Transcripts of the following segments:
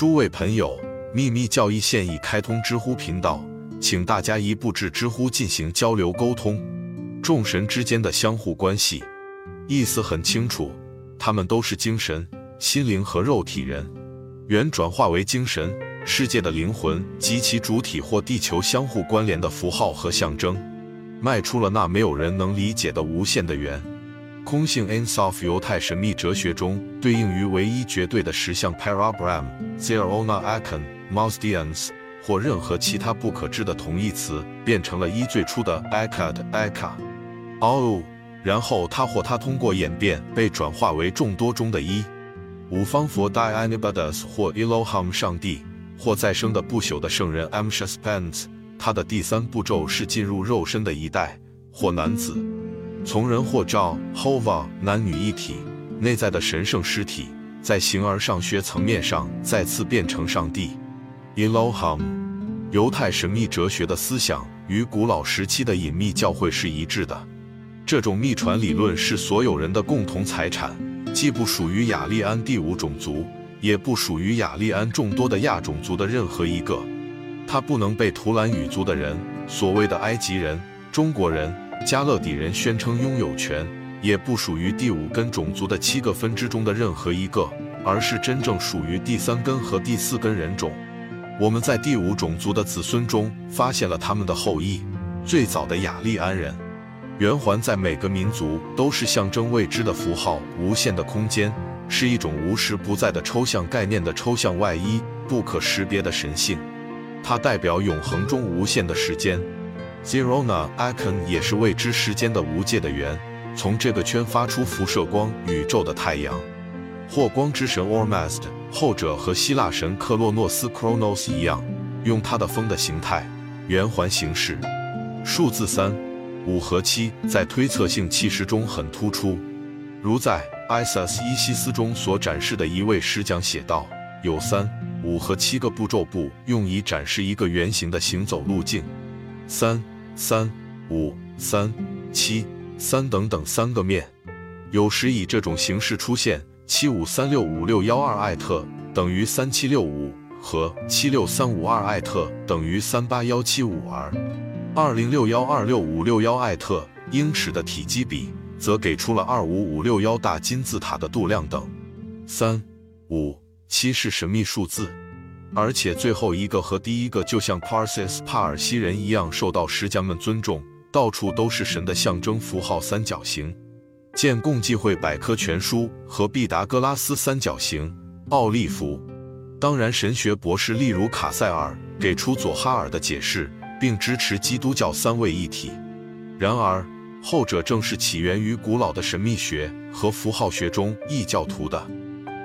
诸位朋友，秘密教义现已开通知乎频道，请大家一步至知乎进行交流沟通。众神之间的相互关系，意思很清楚，他们都是精神、心灵和肉体人，原转化为精神世界的灵魂及其主体或地球相互关联的符号和象征，迈出了那没有人能理解的无限的圆。空性 Ein Sof 犹太神秘哲学中对应于唯一绝对的实相 Parabram Zerona Akon Mosdians 或任何其他不可知的同义词，变成了一最初的 Akad Aka。哦，然后它或它通过演变被转化为众多中的一。五方佛 Dianibadas 或 Elohim 上帝，或再生的不朽的圣人 Amshaspans。他的第三步骤是进入肉身的一代或男子。从人或照 Hova 男女一体，内在的神圣尸体，在形而上学层面上再次变成上帝。Elohim，犹太神秘哲学的思想与古老时期的隐秘教会是一致的。这种秘传理论是所有人的共同财产，既不属于雅利安第五种族，也不属于雅利安众多的亚种族的任何一个。它不能被图兰语族的人、所谓的埃及人、中国人。加勒底人宣称拥有权，也不属于第五根种族的七个分支中的任何一个，而是真正属于第三根和第四根人种。我们在第五种族的子孙中发现了他们的后裔，最早的雅利安人。圆环在每个民族都是象征未知的符号，无限的空间是一种无时不在的抽象概念的抽象外衣，不可识别的神性。它代表永恒中无限的时间。Zerona Akon 也是未知时间的无界的圆，从这个圈发出辐射光，宇宙的太阳，或光之神 Ormazd，后者和希腊神克洛诺斯 Chronos 一样，用它的风的形态，圆环形式。数字三、五和七在推测性气势中很突出，如在 Isis 伊西斯中所展示的一位师讲写道：有三、五和七个步骤步，用以展示一个圆形的行走路径。三。三五三七三等等三个面，有时以这种形式出现。七五三六五六幺二艾特等于三七六五和七六三五二艾特等于三八幺七五二。二零六幺二六五六幺艾特英尺的体积比，则给出了二五五六幺大金字塔的度量等。三五七是神秘数字。而且最后一个和第一个就像 Parsis 帕尔西人一样受到石匠们尊重，到处都是神的象征符号三角形。见共济会百科全书和毕达哥拉斯三角形。奥利弗，当然神学博士例如卡塞尔给出佐哈尔的解释，并支持基督教三位一体。然而后者正是起源于古老的神秘学和符号学中异教徒的。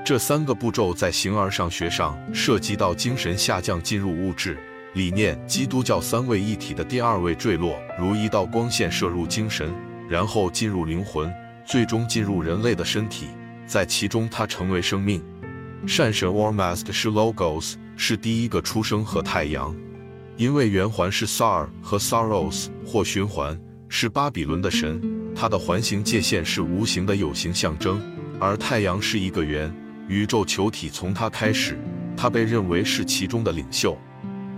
这三个步骤在形而上学上涉及到精神下降进入物质理念，基督教三位一体的第二位坠落，如一道光线射入精神，然后进入灵魂，最终进入人类的身体，在其中它成为生命。善神 Ormazd 是 Logos，是第一个出生和太阳，因为圆环是 Sar 和 Saros 或循环，是巴比伦的神，它的环形界限是无形的有形象征，而太阳是一个圆。宇宙球体从它开始，它被认为是其中的领袖。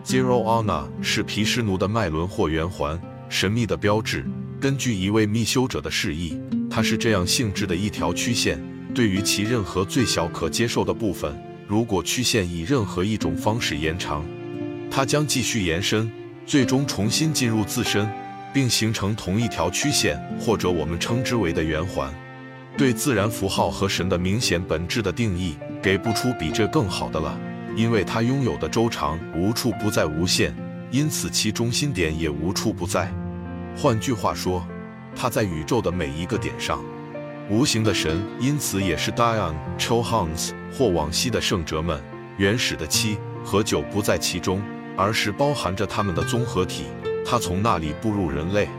Zero Anna 是毗湿奴的脉轮或圆环，神秘的标志。根据一位密修者的示意，它是这样性质的一条曲线。对于其任何最小可接受的部分，如果曲线以任何一种方式延长，它将继续延伸，最终重新进入自身，并形成同一条曲线，或者我们称之为的圆环。对自然符号和神的明显本质的定义，给不出比这更好的了，因为它拥有的周长无处不在无限，因此其中心点也无处不在。换句话说，它在宇宙的每一个点上。无形的神因此也是 Dion、Chohans 或往昔的圣哲们。原始的七和九不在其中，而是包含着他们的综合体。它从那里步入人类。